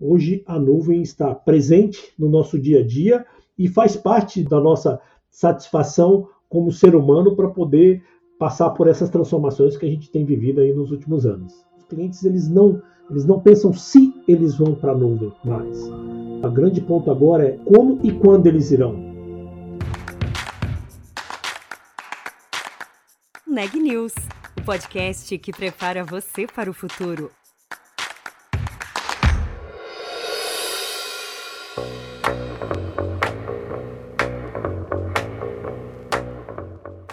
hoje a nuvem está presente no nosso dia a dia e faz parte da nossa satisfação como ser humano para poder passar por essas transformações que a gente tem vivido aí nos últimos anos. Os clientes eles não eles não pensam se eles vão para a nuvem mais. O grande ponto agora é como e quando eles irão. Neg News, o podcast que prepara você para o futuro.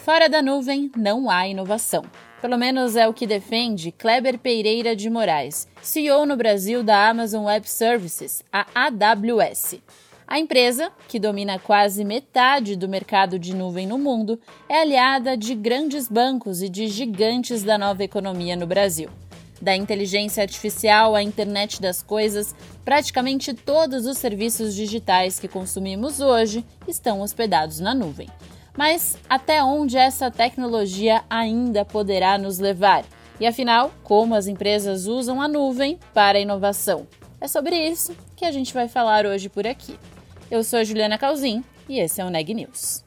Fora da nuvem não há inovação. Pelo menos é o que defende Kleber Pereira de Moraes, CEO no Brasil da Amazon Web Services, a AWS. A empresa, que domina quase metade do mercado de nuvem no mundo, é aliada de grandes bancos e de gigantes da nova economia no Brasil. Da inteligência artificial à internet das coisas, praticamente todos os serviços digitais que consumimos hoje estão hospedados na nuvem. Mas até onde essa tecnologia ainda poderá nos levar? E afinal, como as empresas usam a nuvem para a inovação? É sobre isso que a gente vai falar hoje por aqui. Eu sou Juliana Calzin e esse é o Neg News.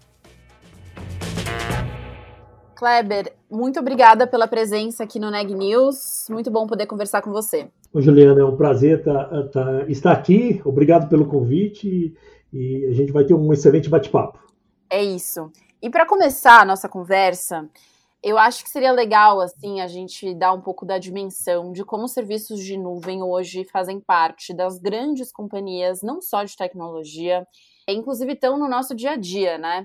Kleber, muito obrigada pela presença aqui no Neg News. Muito bom poder conversar com você. Oi, Juliana, é um prazer tá, tá, estar aqui. Obrigado pelo convite e a gente vai ter um excelente bate-papo. É isso. E para começar a nossa conversa, eu acho que seria legal assim a gente dar um pouco da dimensão de como os serviços de nuvem hoje fazem parte das grandes companhias, não só de tecnologia, inclusive estão no nosso dia a dia, né?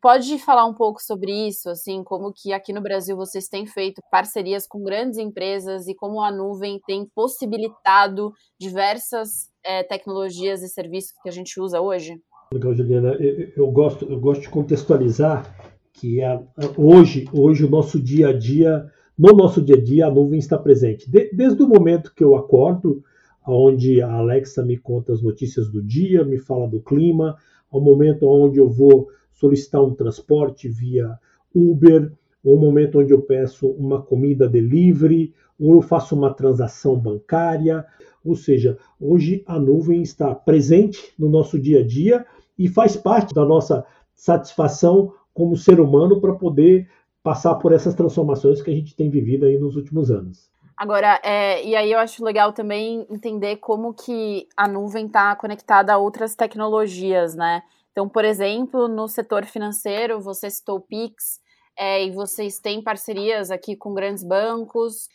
Pode falar um pouco sobre isso, assim, como que aqui no Brasil vocês têm feito parcerias com grandes empresas e como a nuvem tem possibilitado diversas é, tecnologias e serviços que a gente usa hoje? Legal, Juliana. Eu, eu, gosto, eu gosto de contextualizar que a, a, hoje, hoje o nosso dia a dia, no nosso dia a dia, a nuvem está presente. De, desde o momento que eu acordo, onde a Alexa me conta as notícias do dia, me fala do clima, ao momento onde eu vou solicitar um transporte via Uber, ou um momento onde eu peço uma comida delivery, ou eu faço uma transação bancária. Ou seja, hoje a nuvem está presente no nosso dia a dia e faz parte da nossa satisfação como ser humano para poder passar por essas transformações que a gente tem vivido aí nos últimos anos. Agora, é, e aí eu acho legal também entender como que a nuvem está conectada a outras tecnologias, né? Então, por exemplo, no setor financeiro, você citou o Pix, é, e vocês têm parcerias aqui com grandes bancos.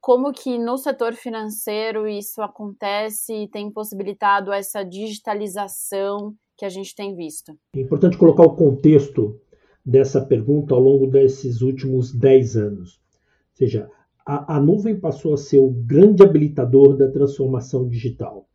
Como que no setor financeiro isso acontece e tem possibilitado essa digitalização que a gente tem visto? É importante colocar o contexto dessa pergunta ao longo desses últimos 10 anos. Ou seja, a, a nuvem passou a ser o grande habilitador da transformação digital.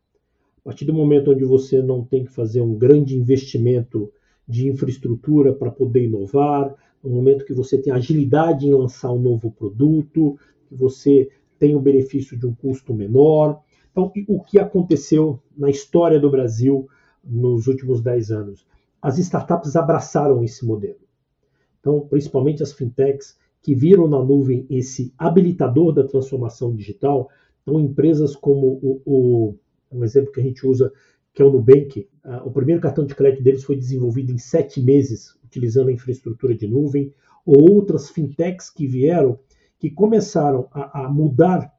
A partir do momento onde você não tem que fazer um grande investimento de infraestrutura para poder inovar, no momento que você tem agilidade em lançar um novo produto, que você tem o benefício de um custo menor. Então, o que aconteceu na história do Brasil nos últimos 10 anos. As startups abraçaram esse modelo. Então, principalmente as fintechs que viram na nuvem esse habilitador da transformação digital, então empresas como o, o um exemplo que a gente usa, que é o Nubank, uh, o primeiro cartão de crédito deles foi desenvolvido em sete meses, utilizando a infraestrutura de nuvem, ou outras fintechs que vieram, que começaram a, a mudar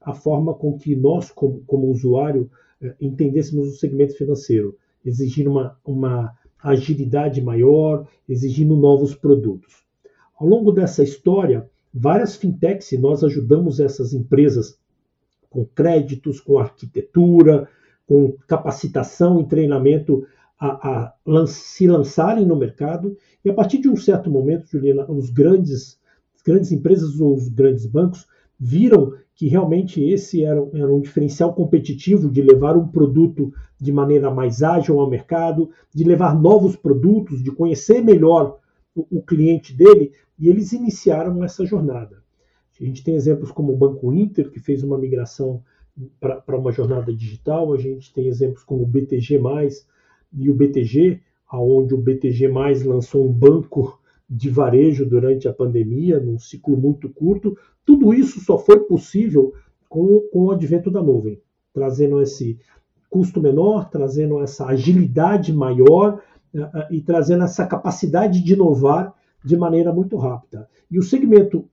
a forma com que nós, como, como usuário, uh, entendêssemos o segmento financeiro exigindo uma, uma agilidade maior, exigindo novos produtos. Ao longo dessa história, várias fintechs, e nós ajudamos essas empresas com créditos, com arquitetura, com capacitação e treinamento a, a se lançarem no mercado. E a partir de um certo momento, Juliana, os grandes, as grandes empresas ou os grandes bancos viram que realmente esse era, era, um diferencial competitivo de levar um produto de maneira mais ágil ao mercado, de levar novos produtos, de conhecer melhor o, o cliente dele, e eles iniciaram essa jornada. A gente tem exemplos como o Banco Inter, que fez uma migração para uma jornada digital, a gente tem exemplos como o BTG, e o BTG, aonde o BTG lançou um banco de varejo durante a pandemia, num ciclo muito curto. Tudo isso só foi possível com, com o advento da nuvem. trazendo esse custo menor, trazendo essa agilidade maior uh, e trazendo essa capacidade de inovar de maneira muito rápida. E o segmento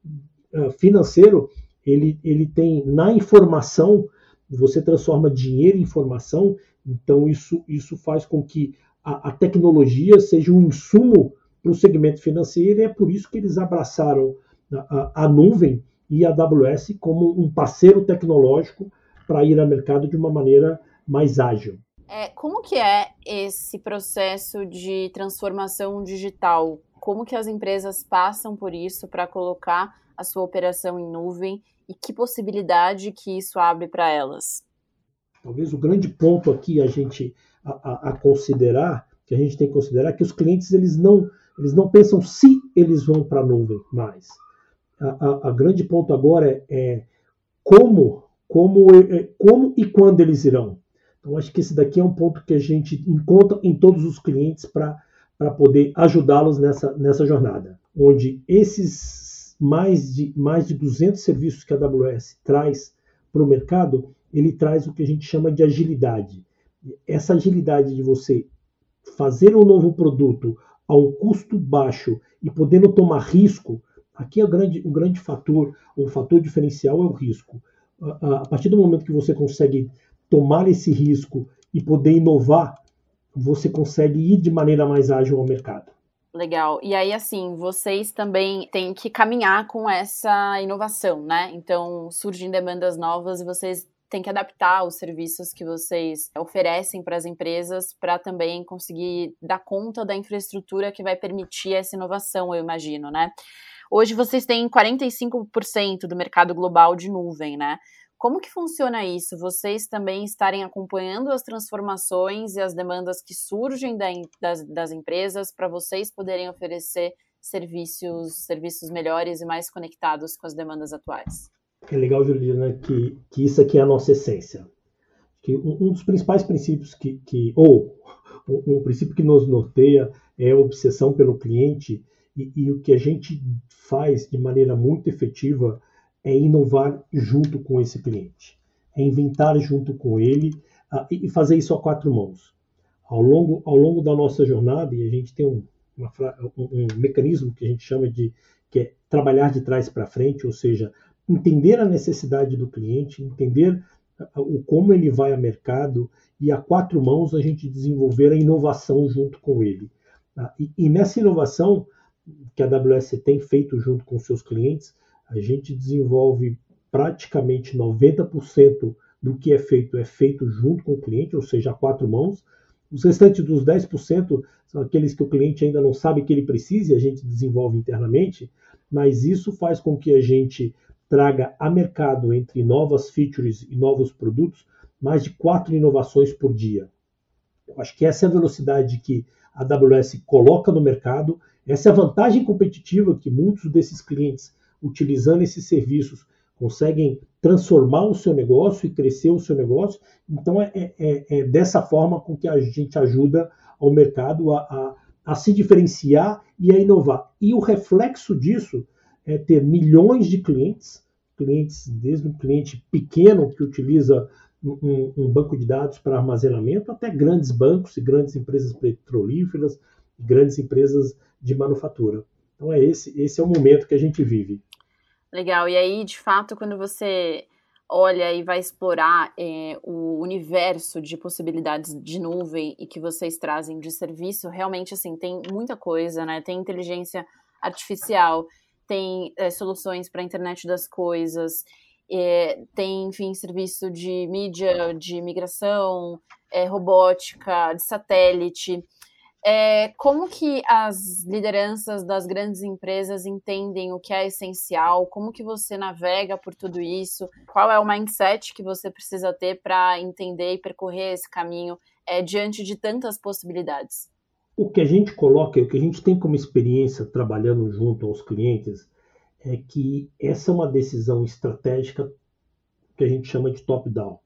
financeiro, ele, ele tem na informação, você transforma dinheiro em informação, então isso, isso faz com que a, a tecnologia seja um insumo para o segmento financeiro e é por isso que eles abraçaram a, a, a nuvem e a AWS como um parceiro tecnológico para ir ao mercado de uma maneira mais ágil. É, como que é esse processo de transformação digital? Como que as empresas passam por isso para colocar a sua operação em nuvem e que possibilidade que isso abre para elas? Talvez o grande ponto aqui a gente a, a, a, considerar, que a gente tem que considerar, é que os clientes eles não eles não pensam se eles vão para a nuvem mais. A, a, grande ponto agora é, é como como é, como e quando eles irão. Então, acho que esse daqui é um ponto que a gente encontra em todos os clientes para poder ajudá-los nessa, nessa jornada, onde esses mais de, mais de 200 serviços que a AWS traz para o mercado, ele traz o que a gente chama de agilidade. Essa agilidade de você fazer um novo produto a um custo baixo e podendo tomar risco, aqui é o grande, o grande fator, o fator diferencial é o risco. A partir do momento que você consegue tomar esse risco e poder inovar, você consegue ir de maneira mais ágil ao mercado. Legal. E aí, assim, vocês também têm que caminhar com essa inovação, né? Então, surgem demandas novas e vocês têm que adaptar os serviços que vocês oferecem para as empresas para também conseguir dar conta da infraestrutura que vai permitir essa inovação, eu imagino, né? Hoje vocês têm 45% do mercado global de nuvem, né? Como que funciona isso? Vocês também estarem acompanhando as transformações e as demandas que surgem da, das, das empresas para vocês poderem oferecer serviços, serviços melhores e mais conectados com as demandas atuais? É legal, Juliana, que, que isso aqui é a nossa essência. Que um, um dos principais princípios que, que ou um, um, princípio que nos norteia é a obsessão pelo cliente e, e o que a gente faz de maneira muito efetiva é inovar junto com esse cliente, é inventar junto com ele uh, e fazer isso a quatro mãos. Ao longo, ao longo da nossa jornada, e a gente tem um, uma, um, um mecanismo que a gente chama de que é trabalhar de trás para frente, ou seja, entender a necessidade do cliente, entender uh, o como ele vai ao mercado e a quatro mãos a gente desenvolver a inovação junto com ele. Uh, e, e nessa inovação que a AWS tem feito junto com seus clientes, a gente desenvolve praticamente 90% do que é feito é feito junto com o cliente, ou seja, a quatro mãos. Os restantes dos 10% são aqueles que o cliente ainda não sabe que ele precisa e a gente desenvolve internamente, mas isso faz com que a gente traga a mercado entre novas features e novos produtos mais de quatro inovações por dia. Eu acho que essa é a velocidade que a AWS coloca no mercado, essa é a vantagem competitiva que muitos desses clientes utilizando esses serviços, conseguem transformar o seu negócio e crescer o seu negócio. Então, é, é, é, dessa forma com que a gente ajuda ao mercado a, a, a, se diferenciar e a inovar. E o reflexo disso é ter milhões de clientes, clientes desde um cliente pequeno que utiliza um, um banco de dados para armazenamento, até grandes bancos e grandes empresas petrolíferas, grandes empresas de manufatura. Então é esse, esse é o momento que a gente vive. Legal. E aí, de fato, quando você olha e vai explorar é, o universo de possibilidades de nuvem e que vocês trazem de serviço, realmente assim tem muita coisa, né? Tem inteligência artificial, tem é, soluções para a internet das coisas, é, tem enfim serviço de mídia, de migração, é, robótica, de satélite. É, como que as lideranças das grandes empresas entendem o que é essencial? Como que você navega por tudo isso? Qual é o mindset que você precisa ter para entender e percorrer esse caminho é, diante de tantas possibilidades? O que a gente coloca, o que a gente tem como experiência trabalhando junto aos clientes, é que essa é uma decisão estratégica que a gente chama de top-down. Ou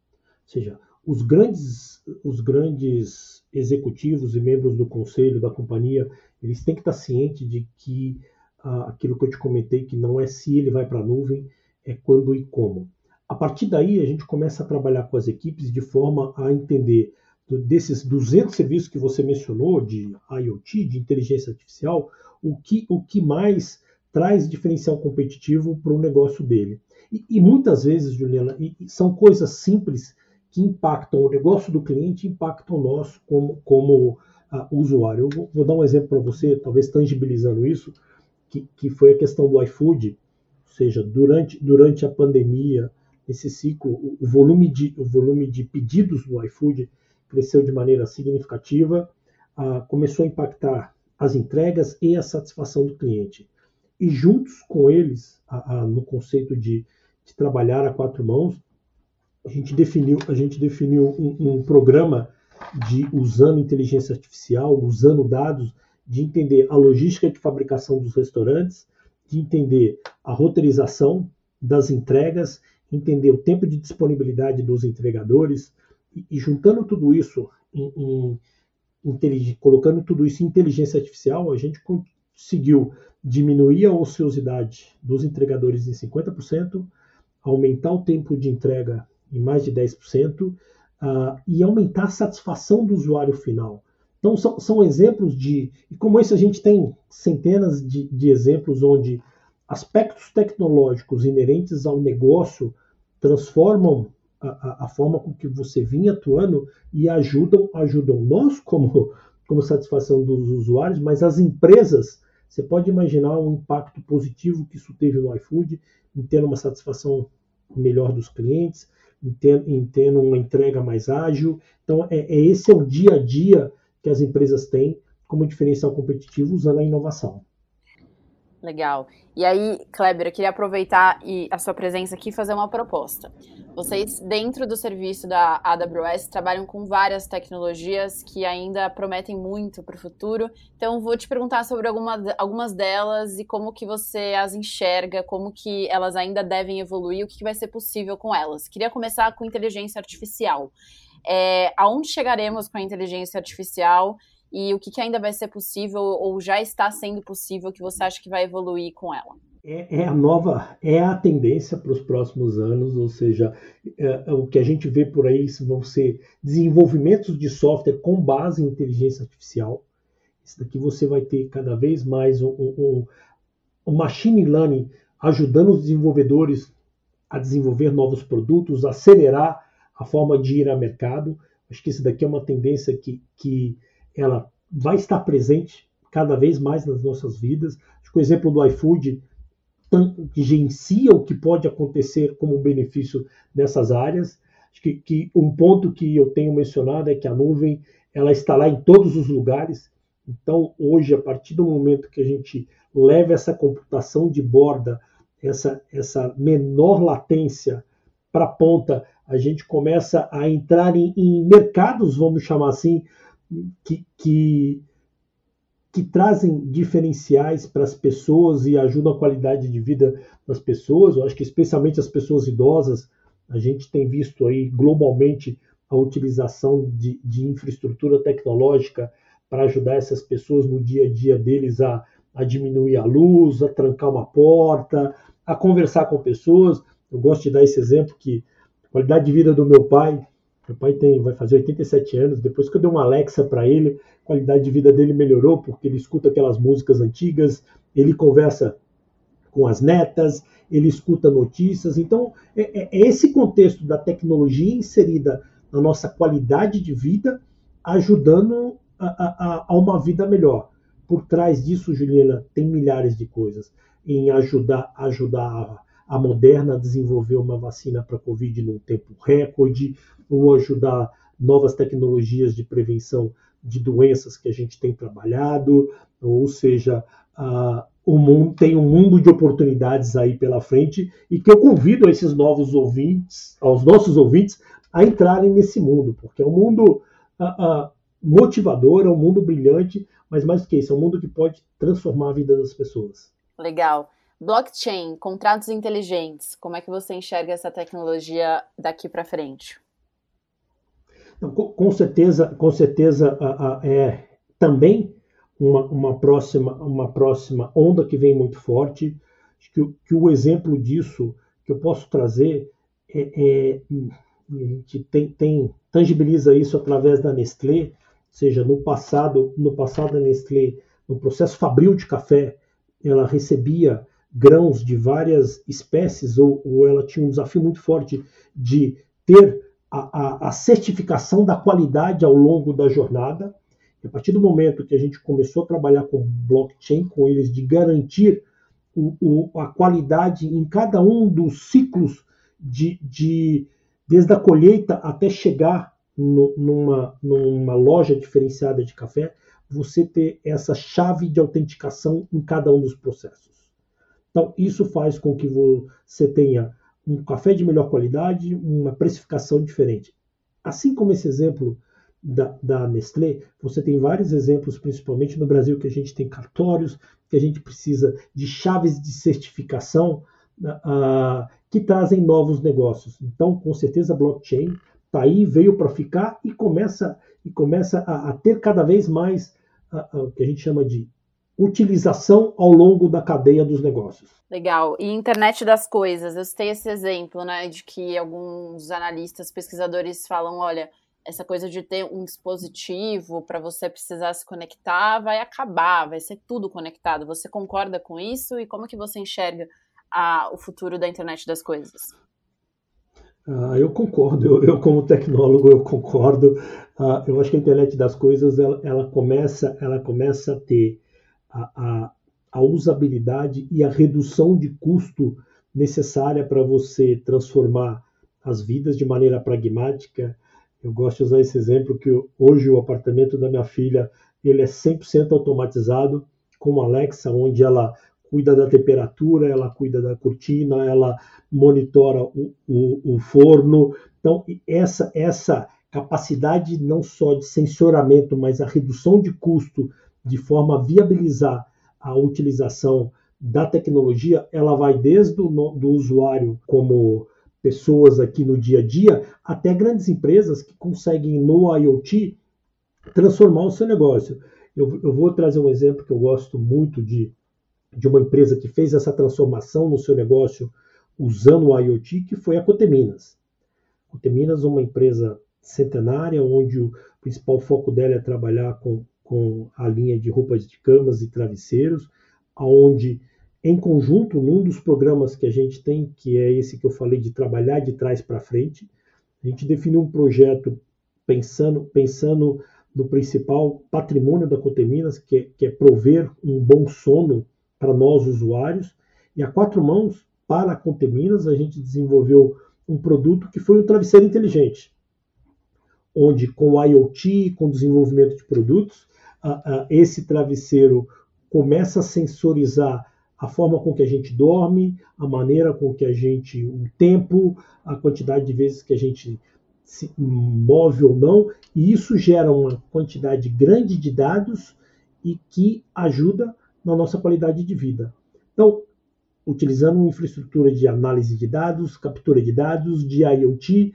seja, os grandes, os grandes executivos e membros do conselho da companhia, eles têm que estar cientes de que ah, aquilo que eu te comentei, que não é se ele vai para a nuvem, é quando e como. a partir daí, a gente começa a trabalhar com as equipes de forma a entender desses 200 serviços que você mencionou de IoT, de inteligência artificial, o que, o que mais traz diferencial competitivo para o negócio dele. E, e, muitas vezes, Juliana, são coisas simples que impactam o negócio do cliente, impactam nosso como, como uh, usuário. Eu vou, vou, dar um exemplo para você, talvez tangibilizando isso, que, que foi a questão do iFood, ou seja, durante, durante a pandemia, esse ciclo, o, o volume, de, o volume de pedidos do iFood cresceu de maneira significativa, uh, começou a impactar as entregas e a satisfação do cliente. E juntos com eles, a, a, no conceito de, de, trabalhar a quatro mãos, a gente definiu, a gente definiu um, um programa de usando inteligência artificial, usando dados, de entender a logística de fabricação dos restaurantes, de entender a roteirização das entregas, entender o tempo de disponibilidade dos entregadores, e, e juntando tudo isso em, em colocando tudo isso em inteligência artificial, a gente conseguiu diminuir a ociosidade dos entregadores em 50%, aumentar o tempo de entrega em mais de 10% uh, ah, e aumentar a satisfação do usuário final. Então, são, são exemplos de. E como esse, a gente tem centenas de, de exemplos onde aspectos tecnológicos inerentes ao negócio transformam a, a, forma com que você vinha atuando e ajudam, ajudam nós como, como satisfação dos usuários, mas as empresas, você pode imaginar o impacto positivo que isso teve no iFood, em ter uma satisfação melhor dos clientes, em uma entrega mais ágil. Então, é, é esse é o dia a dia que as empresas têm como diferencial competitivo usando a inovação. Legal. E aí, Kleber, eu queria aproveitar e a sua presença aqui e fazer uma proposta. Vocês, dentro do serviço da AWS, trabalham com várias tecnologias que ainda prometem muito para o futuro. Então, vou te perguntar sobre alguma, algumas delas e como que você as enxerga, como que elas ainda devem evoluir, o que, que vai ser possível com elas. Queria começar com inteligência artificial. É, aonde chegaremos com a inteligência artificial e o que, que ainda vai ser possível ou já está sendo possível que você acha que vai evoluir com ela? É, é a nova, é a tendência para os próximos anos, ou seja, é, é, o que a gente vê por aí vão ser desenvolvimentos de software com base em inteligência artificial. Isso daqui você vai ter cada vez mais um, um, um machine learning ajudando os desenvolvedores a desenvolver novos produtos, acelerar a forma de ir ao mercado. Acho que isso daqui é uma tendência que, que ela vai estar presente cada vez mais nas nossas vidas. Acho que o exemplo do iFood tangencia o que pode acontecer como benefício nessas áreas. Acho que, que, um ponto que eu tenho mencionado é que a nuvem ela está lá em todos os lugares. Então, hoje, a partir do momento que a gente leva essa computação de borda, essa, essa menor latência para a ponta, a gente começa a entrar em, em mercados, vamos chamar assim, que, que, que trazem diferenciais para as pessoas e ajudam a qualidade de vida das pessoas. Eu acho que especialmente as pessoas idosas, a gente tem visto aí globalmente a utilização de, de infraestrutura tecnológica para ajudar essas pessoas no dia a dia deles a, a diminuir a luz, a trancar uma porta, a conversar com pessoas. Eu gosto de dar esse exemplo que a qualidade de vida do meu pai meu pai tem, vai fazer 87 anos. Depois que eu dei uma Alexa para ele, a qualidade de vida dele melhorou, porque ele escuta aquelas músicas antigas, ele conversa com as netas, ele escuta notícias. Então, é, é, é esse contexto da tecnologia inserida na nossa qualidade de vida, ajudando a, a, a uma vida melhor. Por trás disso, Juliana, tem milhares de coisas em ajudar, ajudar a Moderna desenvolveu uma vacina para Covid num tempo recorde, ou ajudar novas tecnologias de prevenção de doenças que a gente tem trabalhado, ou seja, uh, o mundo tem um mundo de oportunidades aí pela frente e que eu convido esses novos ouvintes, aos nossos ouvintes, a entrarem nesse mundo, porque é um mundo uh, uh, motivador, é um mundo brilhante, mas mais do que isso, é um mundo que pode transformar a vida das pessoas. Legal. Blockchain, contratos inteligentes, como é que você enxerga essa tecnologia daqui para frente? Com, certeza, com certeza é também uma, uma, próxima, uma próxima onda que vem muito forte. Que, que o exemplo disso que eu posso trazer é, é, a gente tem, tem, tangibiliza isso através da Nestlé, ou seja, no passado, no passado a Nestlé, no processo fabril de café, ela recebia grãos de várias espécies, ou, ou ela tinha um desafio muito forte de ter a, a, a certificação da qualidade ao longo da jornada. E a partir do momento que a gente começou a trabalhar com blockchain, com eles, de garantir o, o, a qualidade em cada um dos ciclos de, de desde a colheita até chegar no, numa, numa loja diferenciada de café, você ter essa chave de autenticação em cada um dos processos. Então, isso faz com que você tenha um café de melhor qualidade, uma precificação diferente. Assim como esse exemplo da, da, Nestlé, você tem vários exemplos, principalmente no Brasil, que a gente tem cartórios, que a gente precisa de chaves de certificação uh, que trazem novos negócios. Então, com certeza, a blockchain está aí, veio para ficar e começa, e começa a, a ter cada vez mais uh, uh, o que a gente chama de utilização ao longo da cadeia dos negócios. Legal. E internet das coisas, eu citei esse exemplo, né, de que alguns analistas, pesquisadores falam, olha, essa coisa de ter um dispositivo para você precisar se conectar vai acabar, vai ser tudo conectado. Você concorda com isso e como que você enxerga a, o futuro da internet das coisas? Ah, eu concordo, eu, eu, como tecnólogo eu concordo. Ah, eu acho que a internet das coisas ela, ela começa, ela começa a ter a, a, a usabilidade e a redução de custo necessária para você transformar as vidas de maneira pragmática. Eu gosto de usar esse exemplo que hoje o apartamento da minha filha ele é 100% automatizado com Alexa, onde ela cuida da temperatura, ela cuida da cortina, ela monitora o, o, o forno. Então, essa, essa capacidade não só de sensoramento, mas a redução de custo de forma a viabilizar a utilização da tecnologia, ela vai desde o do usuário como pessoas aqui no dia a dia, até grandes empresas que conseguem no IoT transformar o seu negócio. Eu, eu vou trazer um exemplo que eu gosto muito de, de uma empresa que fez essa transformação no seu negócio usando o IoT, que foi a Coteminas. Coteminas é uma empresa centenária, onde o principal foco dela é trabalhar com, com a linha de roupas de camas e travesseiros, onde, em conjunto, num dos programas que a gente tem, que é esse que eu falei de trabalhar de trás para frente, a gente definiu um projeto pensando, pensando no principal patrimônio da Coteminas, que é, que é prover um bom sono para nós usuários. E a quatro mãos, para a Conteminas, a gente desenvolveu um produto que foi um travesseiro inteligente, onde com o IoT, com o desenvolvimento de produtos, esse travesseiro começa a sensorizar a forma com que a gente dorme, a maneira com que a gente, o tempo, a quantidade de vezes que a gente se move ou não, e isso gera uma quantidade grande de dados e que ajuda na nossa qualidade de vida. Então, utilizando uma infraestrutura de análise de dados, captura de dados, de IoT.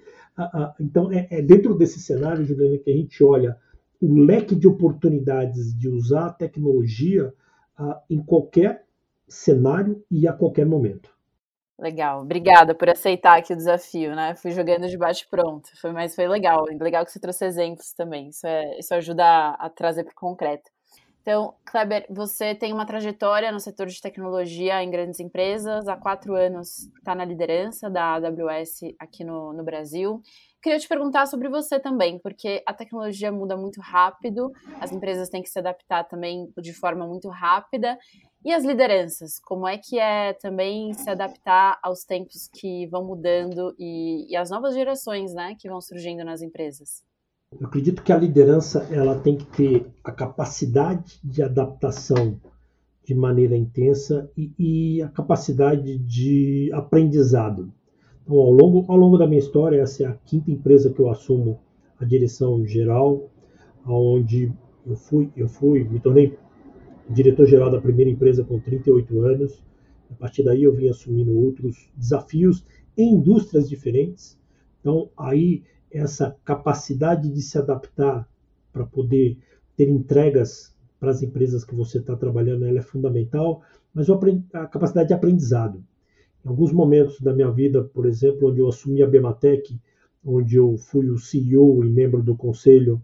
Então, é, é dentro desse cenário, Juliana, que a gente olha o leque de oportunidades de usar a tecnologia em qualquer cenário e a qualquer momento. Legal, obrigada por aceitar aqui o desafio, né? Fui jogando de bate pronto, foi, mas foi legal, legal que você trouxe exemplos também. Isso, é, isso ajuda a, a trazer para o concreto. Então, Kleber, você tem uma trajetória no setor de tecnologia em grandes empresas, há quatro anos está na liderança da AWS aqui no, no Brasil. Queria te perguntar sobre você também, porque a tecnologia muda muito rápido, as empresas têm que se adaptar também de forma muito rápida. E as lideranças, como é que é também se adaptar aos tempos que vão mudando e, e às novas gerações né, que vão surgindo nas empresas? Eu acredito que a liderança ela tem que ter a capacidade de adaptação de maneira intensa e, e a capacidade de aprendizado. Então, ao longo, ao longo da minha história, essa é a quinta empresa que eu assumo a direção geral, onde eu fui, eu fui, me tornei diretor-geral da primeira empresa com 38 anos. A partir daí eu vim assumindo outros desafios em indústrias diferentes. Então, aí essa capacidade de se adaptar para poder ter entregas para as empresas que você está trabalhando, ela é fundamental, mas a capacidade de aprendizado. Em alguns momentos da minha vida, por exemplo, onde eu assumi a Bematec, onde eu fui o CEO e membro do conselho,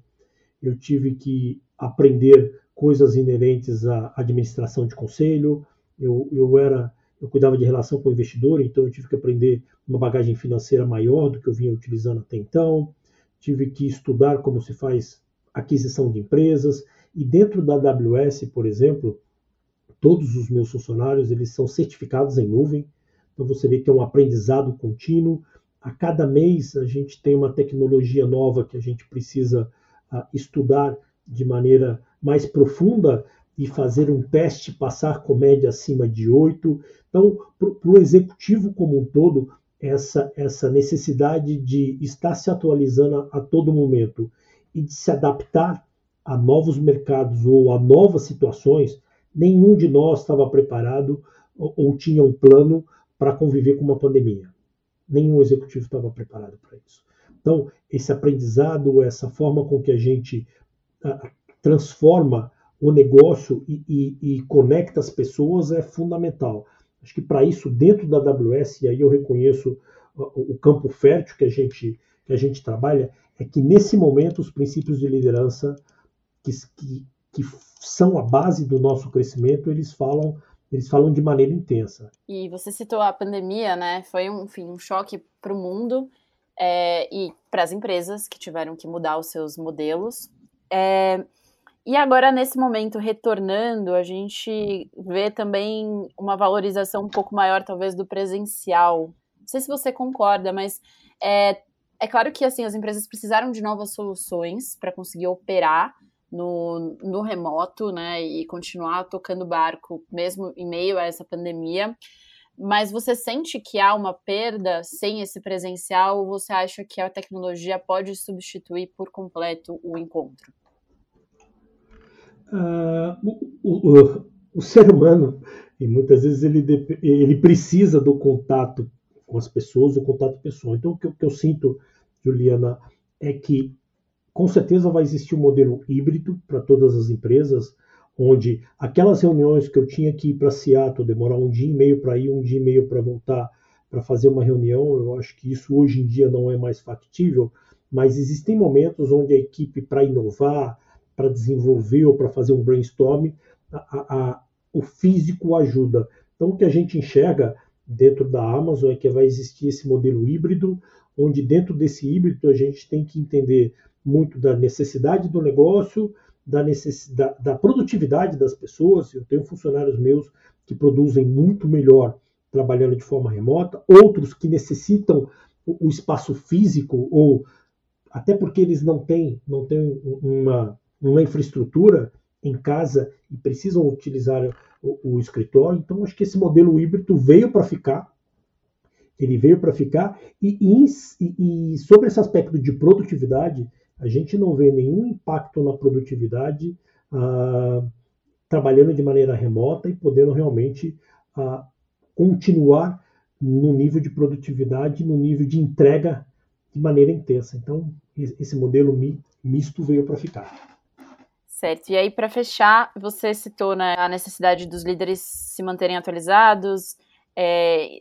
eu tive que aprender coisas inerentes à administração de conselho. Eu, eu era, eu cuidava de relação com o investidor, então eu tive que aprender uma bagagem financeira maior do que eu vinha utilizando até então. Tive que estudar como se faz aquisição de empresas e dentro da AWS, por exemplo, todos os meus funcionários eles são certificados em nuvem. Então você vê que é um aprendizado contínuo. A cada mês a gente tem uma tecnologia nova que a gente precisa uh, estudar de maneira mais profunda e fazer um teste, passar com média acima de 8. Então, para o executivo como um todo, essa, essa necessidade de estar se atualizando a, a todo momento e de se adaptar a novos mercados ou a novas situações, nenhum de nós estava preparado ou, ou tinha um plano para conviver com uma pandemia. Nenhum executivo estava preparado para isso. Então, esse aprendizado, essa forma com que a gente transforma o negócio e, e, e, conecta as pessoas é fundamental. Acho que para isso, dentro da AWS, e aí eu reconheço o campo fértil que a gente, que a gente trabalha, é que nesse momento os princípios de liderança que, que, que são a base do nosso crescimento, eles falam eles falam de maneira intensa. E você citou a pandemia, né? Foi um, enfim, um choque para o mundo é, e para as empresas que tiveram que mudar os seus modelos. É, e agora, nesse momento, retornando, a gente vê também uma valorização um pouco maior, talvez, do presencial. Não sei se você concorda, mas é, é claro que assim as empresas precisaram de novas soluções para conseguir operar no, no remoto, né, e continuar tocando barco mesmo em meio a essa pandemia. Mas você sente que há uma perda sem esse presencial ou você acha que a tecnologia pode substituir por completo o encontro? Uh, o, o, o, ser humano, e muitas vezes ele, ele precisa do contato com as pessoas, o contato pessoal. Então, o que, que eu sinto, Juliana, é que com certeza vai existir um modelo híbrido para todas as empresas, onde aquelas reuniões que eu tinha que ir para Seattle, demorar um dia e meio para ir, um dia e meio para voltar, para fazer uma reunião, eu acho que isso hoje em dia não é mais factível, mas existem momentos onde a equipe, para inovar, para desenvolver ou para fazer um brainstorm, a, a, o físico ajuda. Então, o que a gente enxerga dentro da Amazon é que vai existir esse modelo híbrido, onde dentro desse híbrido a gente tem que entender muito da necessidade do negócio, da, necessidade, da produtividade das pessoas. Eu tenho funcionários meus que produzem muito melhor trabalhando de forma remota, outros que necessitam o espaço físico ou até porque eles não têm, não têm uma, uma infraestrutura em casa e precisam utilizar o, o escritório. Então, acho que esse modelo híbrido veio para ficar. Ele veio para ficar. E, e, e, sobre esse aspecto de produtividade, a gente não vê nenhum impacto na produtividade ah, trabalhando de maneira remota e podendo realmente ah, continuar no nível de produtividade, no nível de entrega de maneira intensa. Então, esse modelo misto veio para ficar. Certo. E aí, para fechar, você citou né, a necessidade dos líderes se manterem atualizados, é,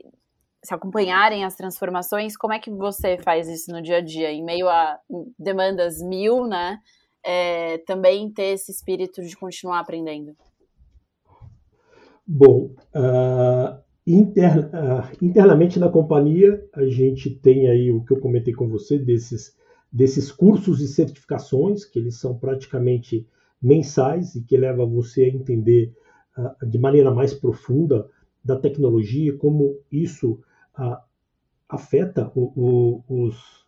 se acompanharem as transformações. Como é que você faz isso no dia a dia? Em meio a demandas mil, né? É, também ter esse espírito de continuar aprendendo. Bom, uh, uh, internamente na companhia, a gente tem aí o que eu comentei com você, desses, desses cursos e certificações, que eles são praticamente mensais e que leva você a entender uh, de maneira mais profunda da tecnologia, como isso uh, afeta o, o, os,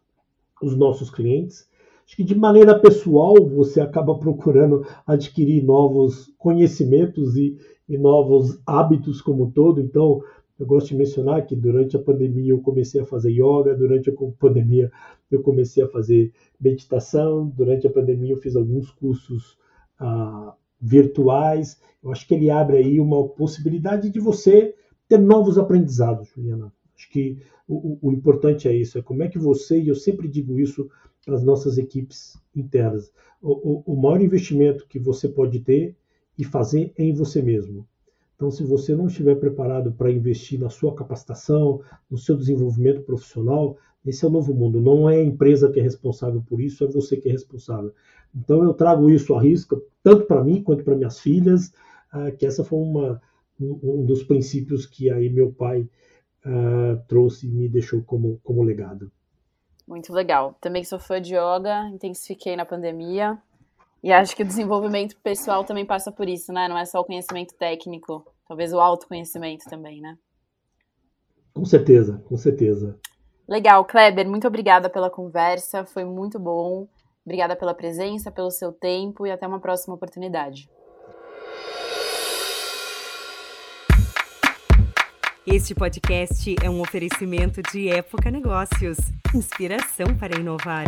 os nossos clientes. Acho que de maneira pessoal você acaba procurando adquirir novos conhecimentos e, e novos hábitos como um todo. Então, eu gosto de mencionar que durante a pandemia eu comecei a fazer yoga, durante a pandemia eu comecei a fazer meditação, durante a pandemia eu fiz alguns cursos uh, virtuais. Eu acho que ele abre aí uma possibilidade de você ter novos aprendizados, Juliana. Acho que o, o, importante é isso, é como é que você, e eu sempre digo isso para as nossas equipes internas, o, o, maior investimento que você pode ter e fazer é em você mesmo. Então, se você não estiver preparado para investir na sua capacitação, no seu desenvolvimento profissional, esse é o novo mundo. Não é a empresa que é responsável por isso, é você que é responsável. Então, eu trago isso à risca, tanto para mim quanto para minhas filhas, uh, que essa foi uma, um, dos princípios que aí meu pai uh, trouxe e me deixou como, como legado. Muito legal. Também sou fã de yoga, intensifiquei na pandemia. E acho que o desenvolvimento pessoal também passa por isso, né? Não é só o conhecimento técnico, talvez o autoconhecimento também, né? Com certeza, com certeza. Legal, Kleber, muito obrigada pela conversa, foi muito bom. Obrigada pela presença, pelo seu tempo e até uma próxima oportunidade. Este podcast é um oferecimento de Época Negócios inspiração para inovar.